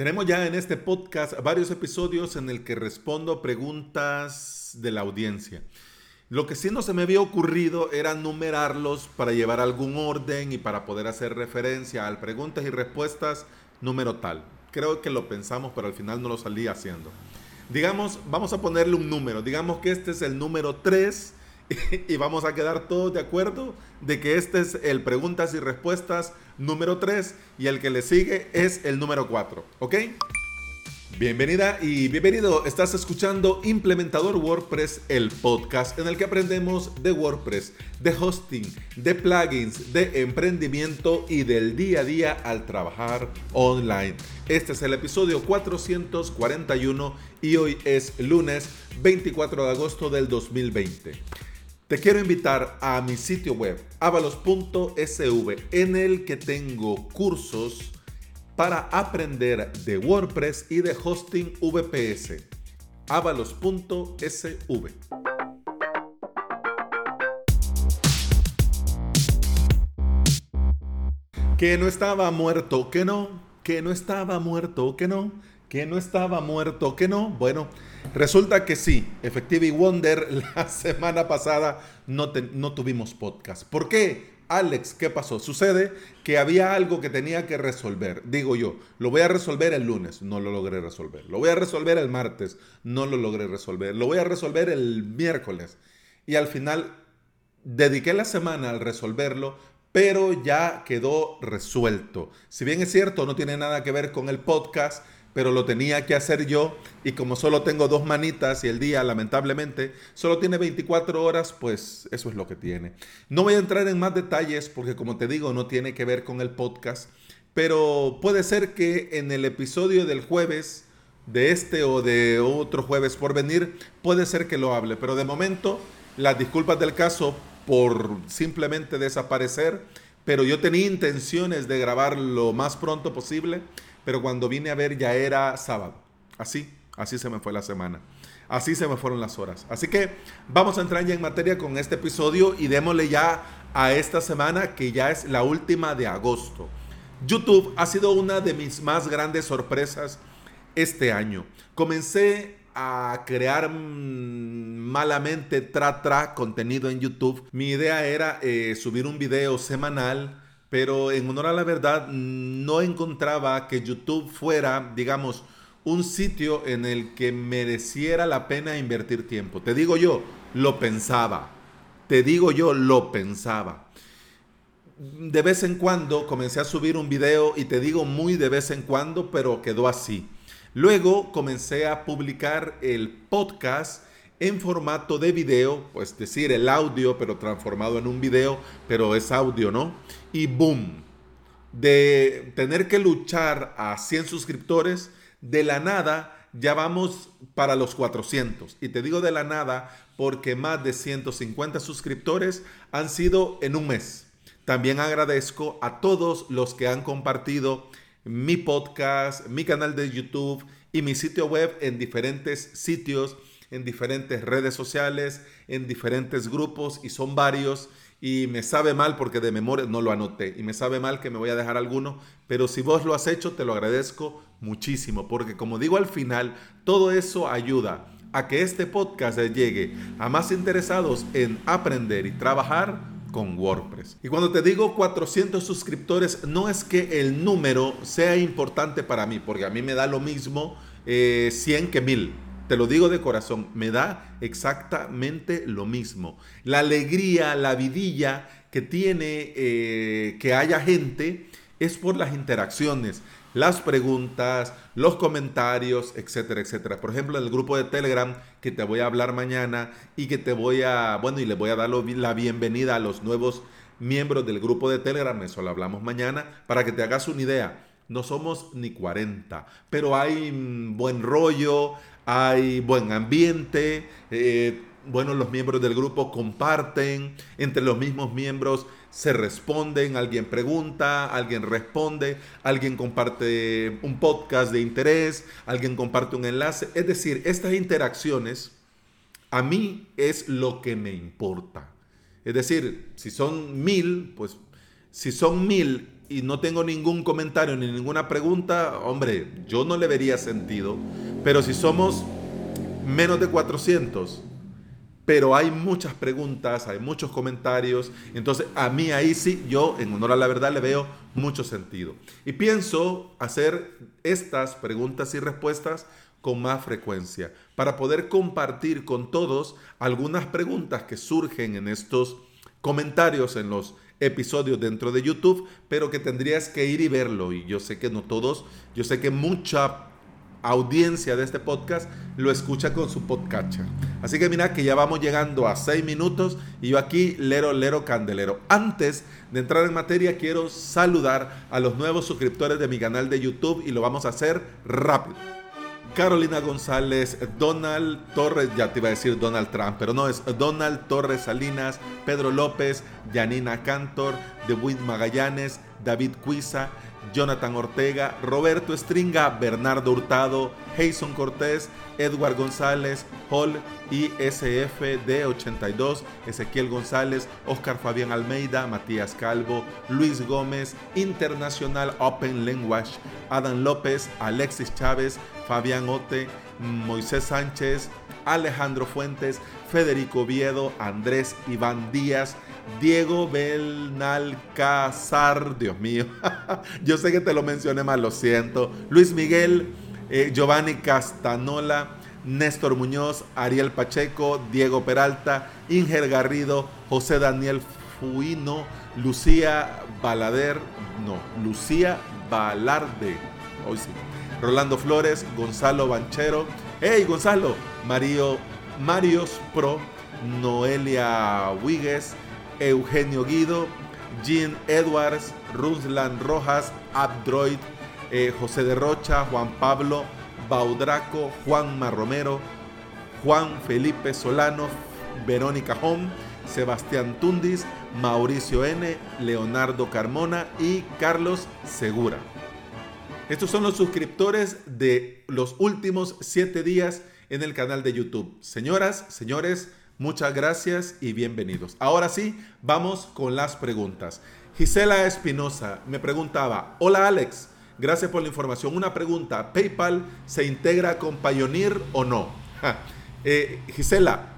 Tenemos ya en este podcast varios episodios en el que respondo preguntas de la audiencia. Lo que sí no se me había ocurrido era numerarlos para llevar algún orden y para poder hacer referencia al preguntas y respuestas número tal. Creo que lo pensamos, pero al final no lo salí haciendo. Digamos, vamos a ponerle un número. Digamos que este es el número 3 y vamos a quedar todos de acuerdo de que este es el preguntas y respuestas número 3 y el que le sigue es el número 4, ¿ok? Bienvenida y bienvenido. Estás escuchando Implementador WordPress, el podcast en el que aprendemos de WordPress, de hosting, de plugins, de emprendimiento y del día a día al trabajar online. Este es el episodio 441 y hoy es lunes 24 de agosto del 2020. Te quiero invitar a mi sitio web avalos.sv en el que tengo cursos para aprender de WordPress y de hosting VPS. avalos.sv. Que no estaba muerto, que no, que no estaba muerto, que no, que no estaba muerto, que no. Bueno, Resulta que sí, Effective Wonder, la semana pasada no, no tuvimos podcast. ¿Por qué? Alex, ¿qué pasó? Sucede que había algo que tenía que resolver. Digo yo, lo voy a resolver el lunes, no lo logré resolver. Lo voy a resolver el martes, no lo logré resolver. Lo voy a resolver el miércoles. Y al final dediqué la semana al resolverlo, pero ya quedó resuelto. Si bien es cierto, no tiene nada que ver con el podcast, pero lo tenía que hacer yo y como solo tengo dos manitas y el día lamentablemente solo tiene 24 horas, pues eso es lo que tiene. No voy a entrar en más detalles porque como te digo no tiene que ver con el podcast, pero puede ser que en el episodio del jueves de este o de otro jueves por venir, puede ser que lo hable, pero de momento las disculpas del caso por simplemente desaparecer, pero yo tenía intenciones de grabar lo más pronto posible pero cuando vine a ver ya era sábado. Así, así se me fue la semana. Así se me fueron las horas. Así que vamos a entrar ya en materia con este episodio y démosle ya a esta semana que ya es la última de agosto. YouTube ha sido una de mis más grandes sorpresas este año. Comencé a crear mm, malamente tra tra contenido en YouTube. Mi idea era eh, subir un video semanal pero en honor a la verdad no encontraba que YouTube fuera, digamos, un sitio en el que mereciera la pena invertir tiempo. Te digo yo, lo pensaba. Te digo yo, lo pensaba. De vez en cuando comencé a subir un video y te digo muy de vez en cuando, pero quedó así. Luego comencé a publicar el podcast en formato de video, pues decir el audio, pero transformado en un video, pero es audio, ¿no? Y boom, de tener que luchar a 100 suscriptores, de la nada ya vamos para los 400. Y te digo de la nada porque más de 150 suscriptores han sido en un mes. También agradezco a todos los que han compartido mi podcast, mi canal de YouTube y mi sitio web en diferentes sitios en diferentes redes sociales, en diferentes grupos y son varios y me sabe mal porque de memoria no lo anoté y me sabe mal que me voy a dejar alguno, pero si vos lo has hecho te lo agradezco muchísimo porque como digo al final, todo eso ayuda a que este podcast llegue a más interesados en aprender y trabajar con WordPress. Y cuando te digo 400 suscriptores, no es que el número sea importante para mí, porque a mí me da lo mismo 100 eh, que 1000 te lo digo de corazón, me da exactamente lo mismo. La alegría, la vidilla que tiene eh, que haya gente es por las interacciones, las preguntas, los comentarios, etcétera, etcétera. Por ejemplo, en el grupo de Telegram que te voy a hablar mañana y que te voy a, bueno, y le voy a dar la bienvenida a los nuevos miembros del grupo de Telegram, eso lo hablamos mañana, para que te hagas una idea. No somos ni 40, pero hay mm, buen rollo, hay buen ambiente, eh, bueno, los miembros del grupo comparten, entre los mismos miembros se responden, alguien pregunta, alguien responde, alguien comparte un podcast de interés, alguien comparte un enlace. Es decir, estas interacciones a mí es lo que me importa. Es decir, si son mil, pues si son mil y no tengo ningún comentario ni ninguna pregunta, hombre, yo no le vería sentido. Pero si somos menos de 400, pero hay muchas preguntas, hay muchos comentarios, entonces a mí ahí sí, yo en honor a la verdad le veo mucho sentido. Y pienso hacer estas preguntas y respuestas con más frecuencia para poder compartir con todos algunas preguntas que surgen en estos comentarios en los episodios dentro de YouTube, pero que tendrías que ir y verlo. Y yo sé que no todos, yo sé que mucha audiencia de este podcast lo escucha con su podcatcher. Así que mira que ya vamos llegando a seis minutos y yo aquí lero, lero, candelero. Antes de entrar en materia quiero saludar a los nuevos suscriptores de mi canal de YouTube y lo vamos a hacer rápido. Carolina González, Donald Torres, ya te iba a decir Donald Trump, pero no, es Donald Torres Salinas, Pedro López, Janina Cantor, DeWitt Magallanes, David Cuiza, Jonathan Ortega, Roberto Stringa, Bernardo Hurtado, Jason Cortés, Edward González, Hall ISF D82, Ezequiel González, Oscar Fabián Almeida, Matías Calvo, Luis Gómez, Internacional Open Language, Adam López, Alexis Chávez, Fabián Ote, Moisés Sánchez, Alejandro Fuentes, Federico Viedo, Andrés Iván Díaz, Diego Belnalcázar, Dios mío, yo sé que te lo mencioné mal, lo siento. Luis Miguel, eh, Giovanni Castanola, Néstor Muñoz, Ariel Pacheco, Diego Peralta, Inger Garrido, José Daniel Fuino, Lucía Balader, no, Lucía Balarde, hoy sí. Rolando Flores, Gonzalo Banchero, hey Gonzalo, Mario, Marios Pro, Noelia Huigues, Eugenio Guido, Jean Edwards, Ruslan Rojas, Abdroid, eh, José de Rocha, Juan Pablo, Baudraco, Juan Marromero, Juan Felipe Solano, Verónica Hom, Sebastián Tundis, Mauricio N, Leonardo Carmona y Carlos Segura. Estos son los suscriptores de los últimos siete días en el canal de YouTube. Señoras, señores, Muchas gracias y bienvenidos. Ahora sí, vamos con las preguntas. Gisela Espinosa me preguntaba, hola Alex, gracias por la información. Una pregunta, ¿PayPal se integra con Pioneer o no? Eh, Gisela,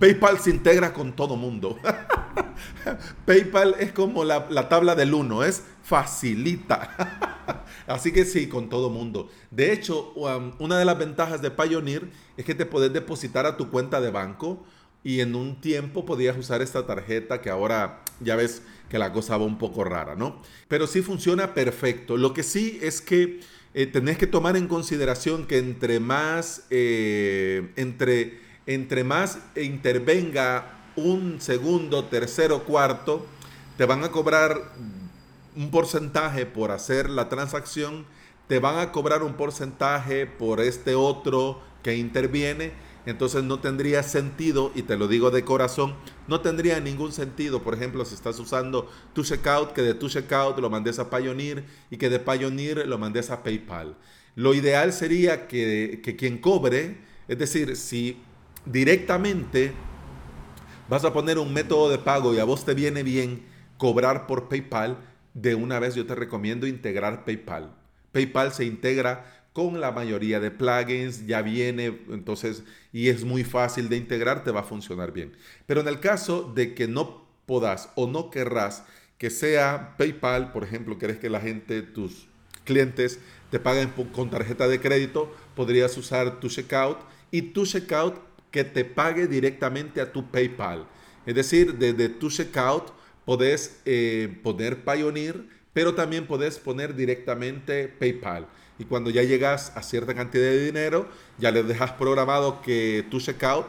PayPal se integra con todo mundo. PayPal es como la, la tabla del uno, es facilita. Así que sí, con todo mundo. De hecho, um, una de las ventajas de Pioneer es que te puedes depositar a tu cuenta de banco y en un tiempo podías usar esta tarjeta que ahora ya ves que la cosa va un poco rara, ¿no? Pero sí funciona perfecto. Lo que sí es que eh, tenés que tomar en consideración que entre más, eh, entre, entre más intervenga un segundo, tercero, cuarto, te van a cobrar un porcentaje por hacer la transacción, te van a cobrar un porcentaje por este otro que interviene entonces no tendría sentido, y te lo digo de corazón, no tendría ningún sentido, por ejemplo, si estás usando tu checkout, que de tu checkout lo mandes a Pioneer y que de Pioneer lo mandes a PayPal. Lo ideal sería que, que quien cobre, es decir, si directamente vas a poner un método de pago y a vos te viene bien cobrar por PayPal, de una vez yo te recomiendo integrar PayPal. PayPal se integra con la mayoría de plugins, ya viene, entonces, y es muy fácil de integrar, te va a funcionar bien. Pero en el caso de que no podas o no querrás que sea PayPal, por ejemplo, querés que la gente, tus clientes, te paguen con tarjeta de crédito, podrías usar tu checkout y tu checkout que te pague directamente a tu PayPal. Es decir, desde tu checkout podés eh, poner Pioneer, pero también podés poner directamente PayPal y cuando ya llegas a cierta cantidad de dinero, ya le dejas programado que tu checkout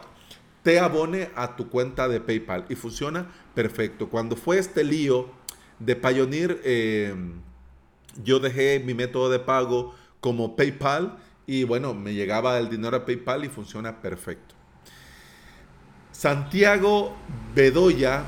te abone a tu cuenta de PayPal y funciona perfecto. Cuando fue este lío de Pioneer, eh, yo dejé mi método de pago como PayPal y bueno, me llegaba el dinero a PayPal y funciona perfecto. Santiago Bedoya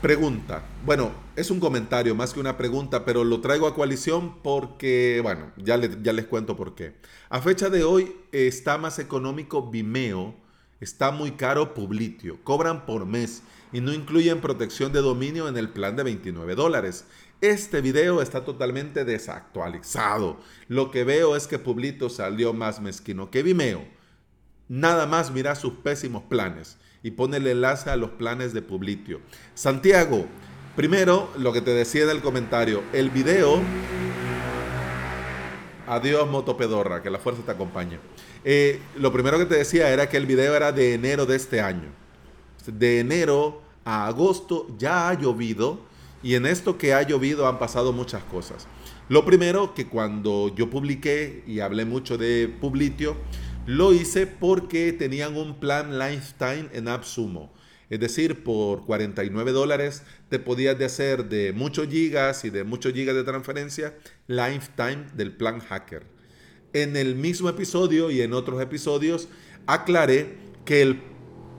pregunta, bueno, es un comentario más que una pregunta, pero lo traigo a coalición porque, bueno, ya, les cuento por qué. A fecha de hoy está más económico Vimeo Está muy caro Publitio. Cobran por mes y no incluyen protección de dominio en el plan de 29 dólares. Este video está totalmente desactualizado. Lo que veo es que Publito salió más mezquino que Vimeo. Nada más mira sus pésimos planes y pone el enlace a los planes de Publitio. Santiago, primero lo que te decía en el comentario, el video... Adiós Motopedorra, que la fuerza te acompañe. Eh, lo primero que te decía era que el video era de enero de este año. De enero a agosto ya ha llovido y en esto que ha llovido han pasado muchas cosas. Lo primero que cuando yo publiqué y hablé mucho de Publitio, lo hice porque tenían un plan lifetime en AppSumo. Es decir, por 49 dólares te podías de hacer de muchos gigas y de muchos gigas de transferencia lifetime del plan hacker. En el mismo episodio y en otros episodios aclaré que el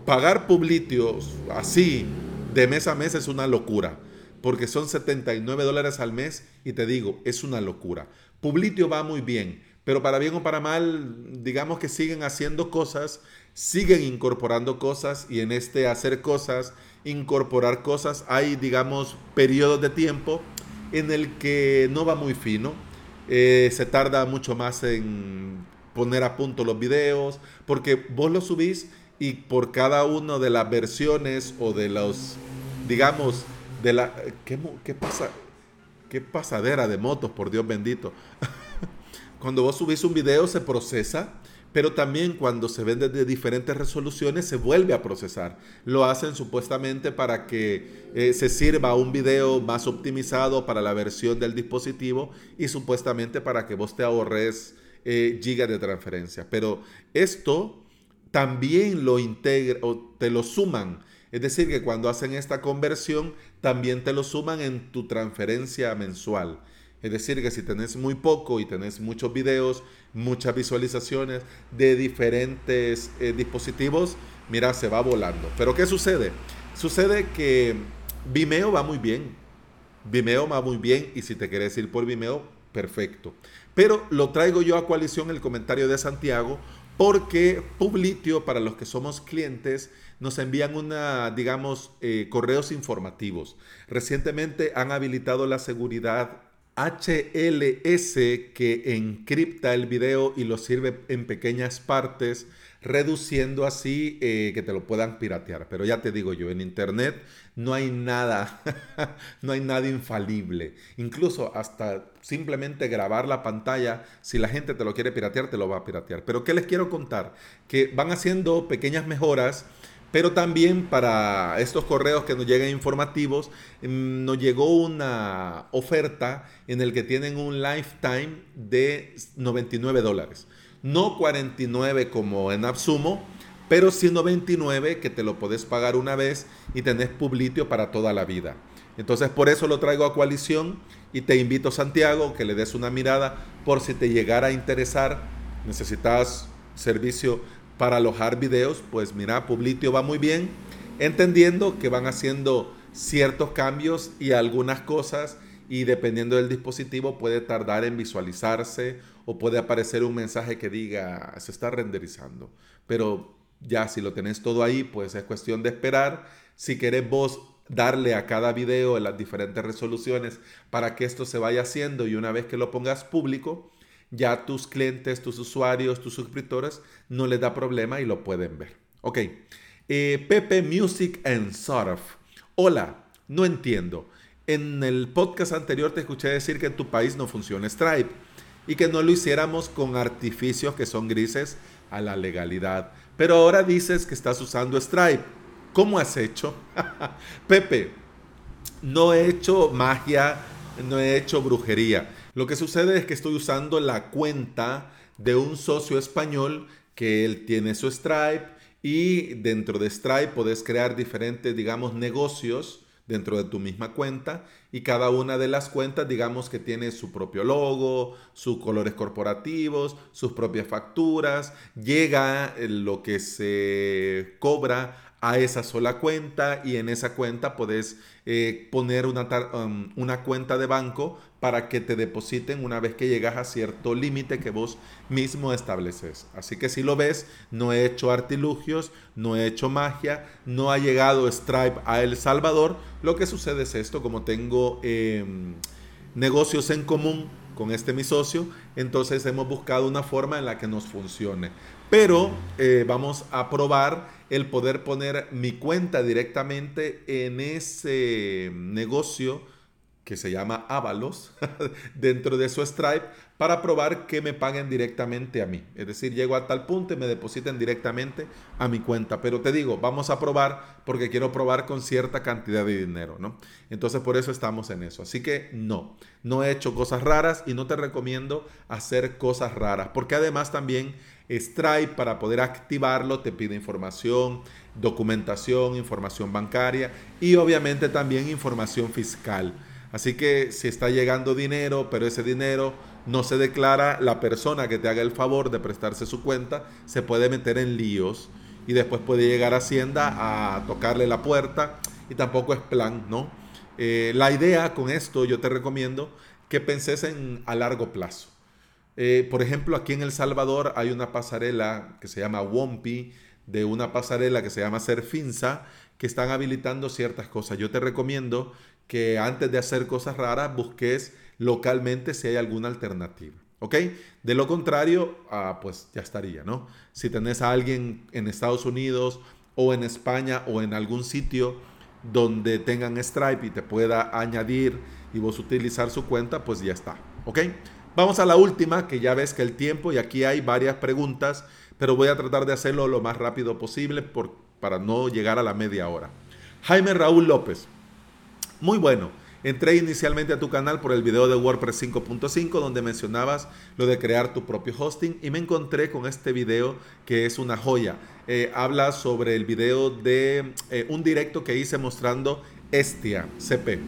pagar Publitio así de mes a mes es una locura porque son 79 dólares al mes y te digo, es una locura. Publitio va muy bien, pero para bien o para mal, digamos que siguen haciendo cosas, siguen incorporando cosas y en este hacer cosas, incorporar cosas, hay, digamos, periodos de tiempo en el que no va muy fino, eh, se tarda mucho más en poner a punto los videos, porque vos los subís y por cada una de las versiones o de los, digamos, de la... ¿Qué, qué pasa? ¿Qué pasadera de motos, por Dios bendito? cuando vos subís un video se procesa, pero también cuando se ven desde diferentes resoluciones se vuelve a procesar. Lo hacen supuestamente para que eh, se sirva un video más optimizado para la versión del dispositivo y supuestamente para que vos te ahorres eh, gigas de transferencia. Pero esto también lo integra o te lo suman es decir, que cuando hacen esta conversión, también te lo suman en tu transferencia mensual. Es decir, que si tenés muy poco y tenés muchos videos, muchas visualizaciones de diferentes eh, dispositivos, mira, se va volando. Pero ¿qué sucede? Sucede que Vimeo va muy bien. Vimeo va muy bien y si te quieres ir por Vimeo, perfecto. Pero lo traigo yo a coalición el comentario de Santiago porque Publitio, para los que somos clientes, nos envían una, digamos, eh, correos informativos. Recientemente han habilitado la seguridad HLS que encripta el video y lo sirve en pequeñas partes, reduciendo así eh, que te lo puedan piratear. Pero ya te digo yo, en Internet no hay nada, no hay nada infalible. Incluso hasta simplemente grabar la pantalla, si la gente te lo quiere piratear, te lo va a piratear. Pero ¿qué les quiero contar? Que van haciendo pequeñas mejoras pero también para estos correos que nos llegan informativos, mm, nos llegó una oferta en el que tienen un lifetime de 99 dólares. No 49 como en Absumo, pero sí 99 que te lo puedes pagar una vez y tenés Publitio para toda la vida. Entonces por eso lo traigo a coalición y te invito Santiago que le des una mirada por si te llegara a interesar, necesitas servicio para alojar videos, pues mira, Publitio va muy bien, entendiendo que van haciendo ciertos cambios y algunas cosas y dependiendo del dispositivo puede tardar en visualizarse o puede aparecer un mensaje que diga se está renderizando. Pero ya si lo tenés todo ahí, pues es cuestión de esperar. Si querés vos darle a cada video las diferentes resoluciones para que esto se vaya haciendo y una vez que lo pongas público, ya tus clientes, tus usuarios, tus suscriptores no les da problema y lo pueden ver. Ok, eh, Pepe Music and Surf. Hola, no entiendo. En el podcast anterior te escuché decir que en tu país no funciona Stripe y que no lo hiciéramos con artificios que son grises a la legalidad. Pero ahora dices que estás usando Stripe. ¿Cómo has hecho? Pepe, no he hecho magia, no he hecho brujería. Lo que sucede es que estoy usando la cuenta de un socio español que él tiene su Stripe y dentro de Stripe puedes crear diferentes, digamos, negocios dentro de tu misma cuenta y cada una de las cuentas digamos que tiene su propio logo, sus colores corporativos, sus propias facturas, llega lo que se cobra a esa sola cuenta y en esa cuenta puedes eh, poner una, um, una cuenta de banco para que te depositen una vez que llegas a cierto límite que vos mismo estableces. Así que si lo ves, no he hecho artilugios, no he hecho magia, no ha llegado Stripe a El Salvador. Lo que sucede es esto, como tengo em, negocios en común con este mi socio, entonces hemos buscado una forma en la que nos funcione. Pero eh, vamos a probar el poder poner mi cuenta directamente en ese negocio que se llama Avalos dentro de su Stripe para probar que me paguen directamente a mí. Es decir, llego a tal punto y me depositen directamente a mi cuenta. Pero te digo, vamos a probar porque quiero probar con cierta cantidad de dinero, ¿no? Entonces por eso estamos en eso. Así que no, no he hecho cosas raras y no te recomiendo hacer cosas raras porque además también Stripe para poder activarlo te pide información, documentación, información bancaria y obviamente también información fiscal. Así que si está llegando dinero, pero ese dinero no se declara, la persona que te haga el favor de prestarse su cuenta se puede meter en líos y después puede llegar a Hacienda a tocarle la puerta y tampoco es plan, ¿no? Eh, la idea con esto yo te recomiendo que penses en a largo plazo. Eh, por ejemplo, aquí en El Salvador hay una pasarela que se llama WOMPI, de una pasarela que se llama Serfinza, que están habilitando ciertas cosas. Yo te recomiendo que antes de hacer cosas raras busques localmente si hay alguna alternativa. ¿Ok? De lo contrario, ah, pues ya estaría, ¿no? Si tenés a alguien en Estados Unidos o en España o en algún sitio donde tengan Stripe y te pueda añadir y vos utilizar su cuenta, pues ya está. ¿Ok? Vamos a la última, que ya ves que el tiempo, y aquí hay varias preguntas, pero voy a tratar de hacerlo lo más rápido posible para no llegar a la media hora. Jaime Raúl López. Muy bueno. Entré inicialmente a tu canal por el video de WordPress 5.5 donde mencionabas lo de crear tu propio hosting y me encontré con este video que es una joya. Eh, habla sobre el video de eh, un directo que hice mostrando Estia CP.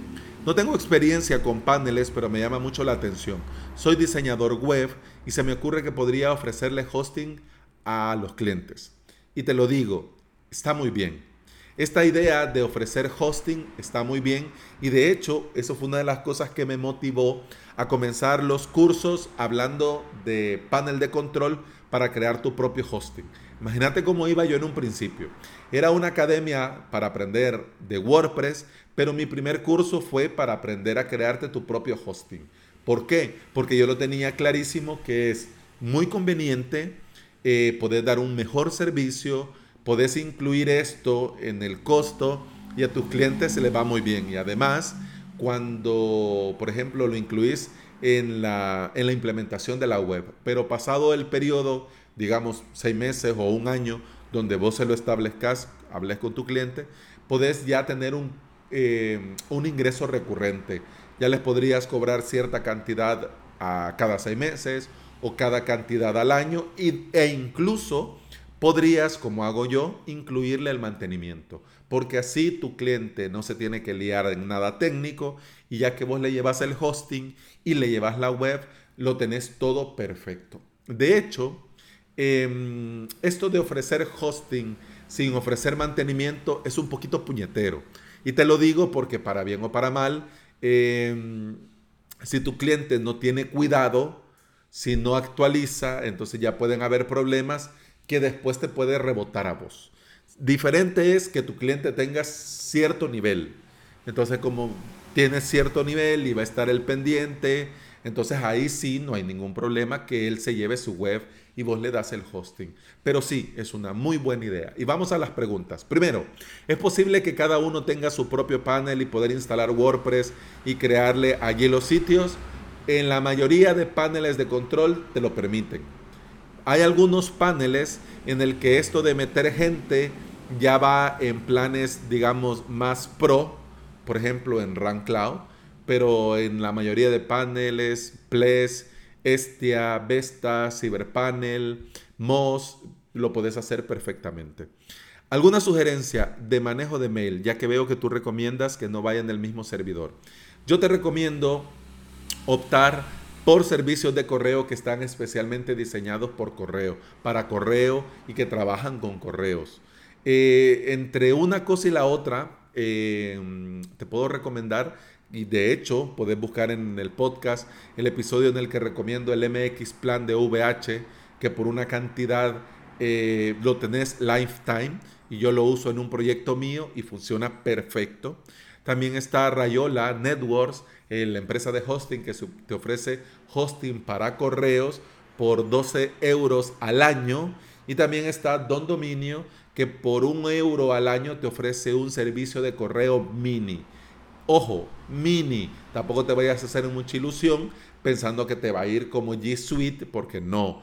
No tengo experiencia con paneles, pero me llama mucho la atención. Soy diseñador web y se me ocurre que podría ofrecerle hosting a los clientes. Y te lo digo, está muy bien. Esta idea de ofrecer hosting está muy bien y de hecho eso fue una de las cosas que me motivó a comenzar los cursos hablando de panel de control para crear tu propio hosting. Imagínate cómo iba yo en un principio. Era una academia para aprender de WordPress, pero mi primer curso fue para aprender a crearte tu propio hosting. ¿Por qué? Porque yo lo tenía clarísimo que es muy conveniente eh, dar un mejor servicio, podés incluir esto en el costo y a tus clientes se les va muy bien. Y además, cuando, por ejemplo, lo incluís en la, en la implementación de la web, pero pasado el periodo, digamos, seis meses o un año, donde vos se lo establezcas, hables con tu cliente, podés ya tener un, eh, un ingreso recurrente. Ya les podrías cobrar cierta cantidad a cada seis meses o cada cantidad al año e incluso Podrías, como hago yo, incluirle el mantenimiento, porque así tu cliente no se tiene que liar en nada técnico y ya que vos le llevas el hosting y le llevas la web, lo tenés todo perfecto. De hecho, em, esto de ofrecer hosting sin ofrecer mantenimiento es un poquito puñetero. Y te lo digo porque para bien o para mal, em, si tu cliente no tiene cuidado, si no actualiza, entonces ya pueden haber problemas que después te puede rebotar a vos. Diferente es que tu cliente tenga cierto nivel. Entonces, como tiene cierto nivel y va a estar el pendiente, entonces ahí sí no hay ningún problema que él se lleve su web y vos le das el hosting. Pero sí, es una muy buena idea. Y vamos a las preguntas. Primero, ¿es posible que cada uno tenga su propio panel y poder instalar WordPress y crearle allí los sitios? En la mayoría de paneles de control te lo permiten hay algunos paneles en el que esto de meter gente ya va en planes, digamos, más pro, por ejemplo, en Run Cloud, pero en la mayoría de paneles, Ples, Estia, Vesta, Cyberpanel, Moz, lo puedes hacer perfectamente. ¿Alguna sugerencia de manejo de mail? Ya que veo que tú recomiendas que no vayan del mismo servidor. Yo te recomiendo optar por servicios de correo que están especialmente diseñados por correo, para correo y que trabajan con correos. Eh, entre una cosa y la otra, eh, te puedo recomendar, y de hecho podés buscar en el podcast el episodio en el que recomiendo el MX Plan de VH, que por una cantidad eh, lo tenés lifetime y yo lo uso en un proyecto mío y funciona perfecto. También está Rayola Networks, la empresa de hosting que te ofrece hosting para correos por 12 euros al año. Y también está Don Dominio, que por un euro al año te ofrece un servicio de correo mini. Ojo, mini. Tampoco te vayas a hacer mucha ilusión pensando que te va a ir como G Suite, porque no.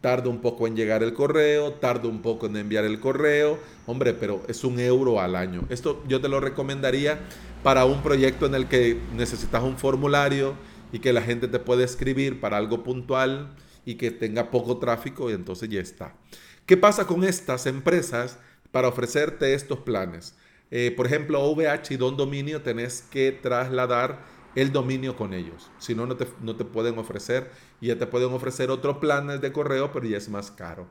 Tarda un poco en llegar el correo, tarda un poco en enviar el correo. Hombre, pero es un euro al año. Esto yo te lo recomendaría para un proyecto en el que necesitas un formulario y que la gente te puede escribir para algo puntual y que tenga poco tráfico y entonces ya está. ¿Qué pasa con estas empresas para ofrecerte estos planes? Eh, por ejemplo, OVH y Don Dominio tenés que trasladar el dominio con ellos. Si no, no te, no te pueden ofrecer y ya te pueden ofrecer otros planes de correo, pero ya es más caro.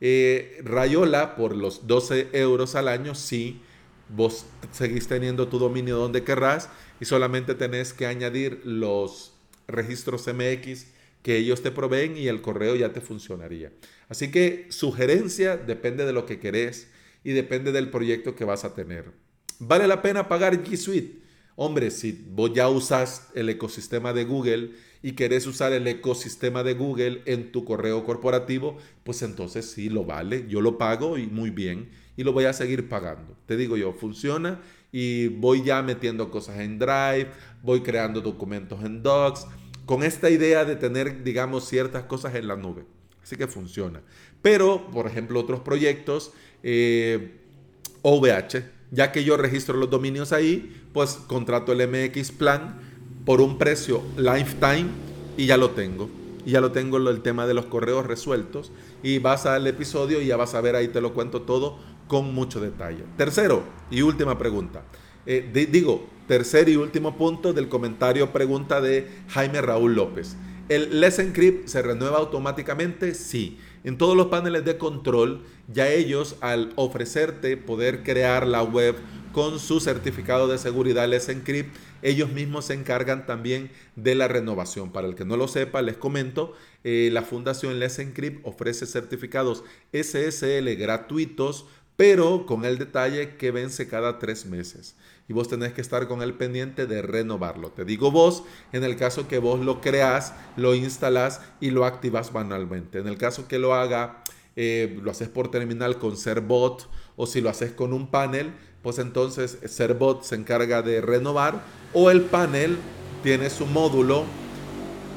Eh, Rayola, por los 12 euros al año, sí, vos seguís teniendo tu dominio donde querrás y solamente tenés que añadir los registros MX que ellos te proveen y el correo ya te funcionaría. Así que sugerencia depende de lo que querés y depende del proyecto que vas a tener. ¿Vale la pena pagar G Suite? Hombre, si vos ya usas el ecosistema de Google y querés usar el ecosistema de Google en tu correo corporativo, pues entonces sí lo vale. Yo lo pago y muy bien y lo voy a seguir pagando. Te digo yo, funciona y voy ya metiendo cosas en Drive, voy creando documentos en Docs con esta idea de tener, digamos, ciertas cosas en la nube. Así que funciona. Pero, por ejemplo, otros proyectos, eh, OVH, ya que yo registro los dominios ahí, pues contrato el MX Plan por un precio lifetime y ya lo tengo. Y ya lo tengo el tema de los correos resueltos. Y vas al episodio y ya vas a ver ahí, te lo cuento todo con mucho detalle. Tercero y última pregunta. Eh, digo, tercer y último punto del comentario pregunta de Jaime Raúl López. ¿El Let's Encrypt se renueva automáticamente? Sí. En todos los paneles de control, ya ellos al ofrecerte poder crear la web con su certificado de seguridad Let's Encrypt, ellos mismos se encargan también de la renovación. Para el que no lo sepa, les comento, eh, la Fundación Let's Encrypt ofrece certificados SSL gratuitos, pero con el detalle que vence cada tres meses y vos tenés que estar con el pendiente de renovarlo. Te digo vos, en el caso que vos lo creas, lo instalas y lo activas manualmente. En el caso que lo haga, eh, lo haces por terminal con Serbot o si lo haces con un panel, pues entonces Serbot se encarga de renovar o el panel tiene su módulo.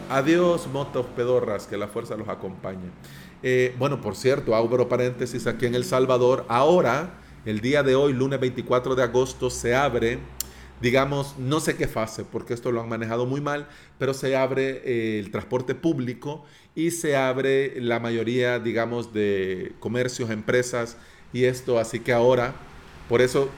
Adiós, motos pedorras, que la fuerza los acompañe. Eh, bueno, por cierto, abro paréntesis aquí en El Salvador. Ahora el día de hoy, lunes 24 de agosto, se abre, digamos, no sé qué fase, porque esto lo han manejado muy mal, pero se abre eh, el transporte público y se abre la mayoría, digamos, de comercios, empresas y esto. Así que ahora, por eso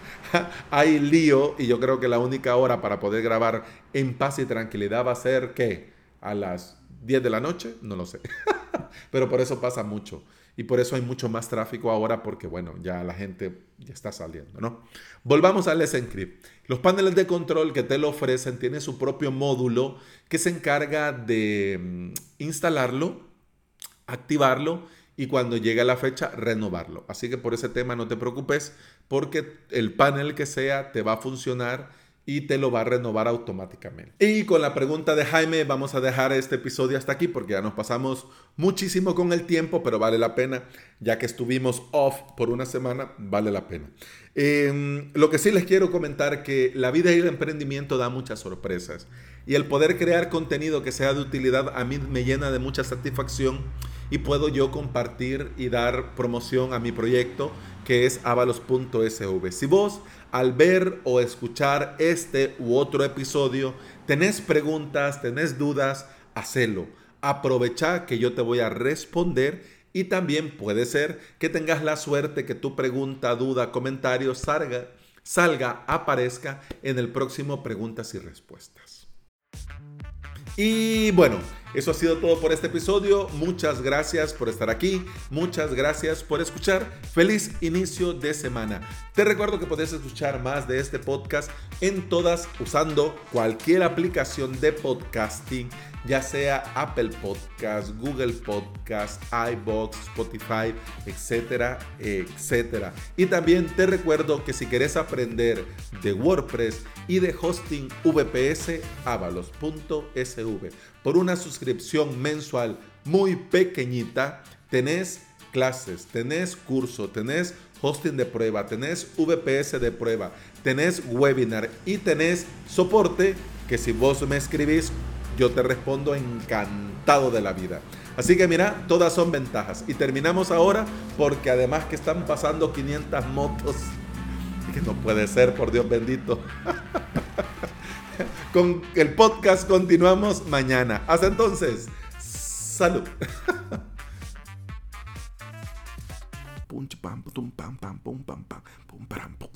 hay lío y yo creo que la única hora para poder grabar en paz y tranquilidad va a ser que a las 10 de la noche, no lo sé. pero por eso pasa mucho. Y por eso hay mucho más tráfico ahora porque, bueno, ya la gente ya está saliendo, ¿no? Volvamos al Encrypt. Los paneles de control que te lo ofrecen tienen su propio módulo que se encarga de mm, instalarlo, activarlo y cuando llegue la fecha renovarlo. Así que por ese tema no te preocupes porque el panel que sea te va a funcionar y te lo va a renovar automáticamente. Y con la pregunta de Jaime vamos a dejar este episodio hasta aquí porque ya nos pasamos muchísimo con el tiempo, pero vale la pena, ya que estuvimos off por una semana, vale la pena. Em, lo que sí les quiero comentar que la vida y el emprendimiento da muchas sorpresas y el poder crear contenido que sea de utilidad a mí me llena de mucha satisfacción y puedo yo compartir y dar promoción a mi proyecto que es avalos.sv. Si vos al ver o escuchar este u otro episodio tenés preguntas, tenés dudas, hacelo. Aprovecha que yo te voy a responder y también puede ser que tengas la suerte que tu pregunta, duda, comentario salga, salga, aparezca en el próximo preguntas y respuestas. Y bueno, eso ha sido todo por este episodio. Muchas gracias por estar aquí. Muchas gracias por escuchar. Feliz inicio de semana. Te recuerdo que puedes escuchar más de este podcast en todas usando cualquier aplicación de podcasting ya sea Apple Podcast, Google Podcast, iBox, Spotify, etcétera, etcétera. Y también te recuerdo que si quieres aprender de WordPress y de hosting VPS, avalos.sv. Por una suscripción mensual muy pequeñita, tenés clases, tenés curso, tenés hosting de prueba, tenés VPS de prueba, tenés webinar y tenés soporte que si vos me escribís yo te respondo encantado de la vida. Así que mira, todas son ventajas. Y terminamos ahora porque además que están pasando 500 motos, que no puede ser, por Dios bendito. Con el podcast continuamos mañana. Hasta entonces, salud. Punch pam, pum pam pam pum pam pam pum pam pum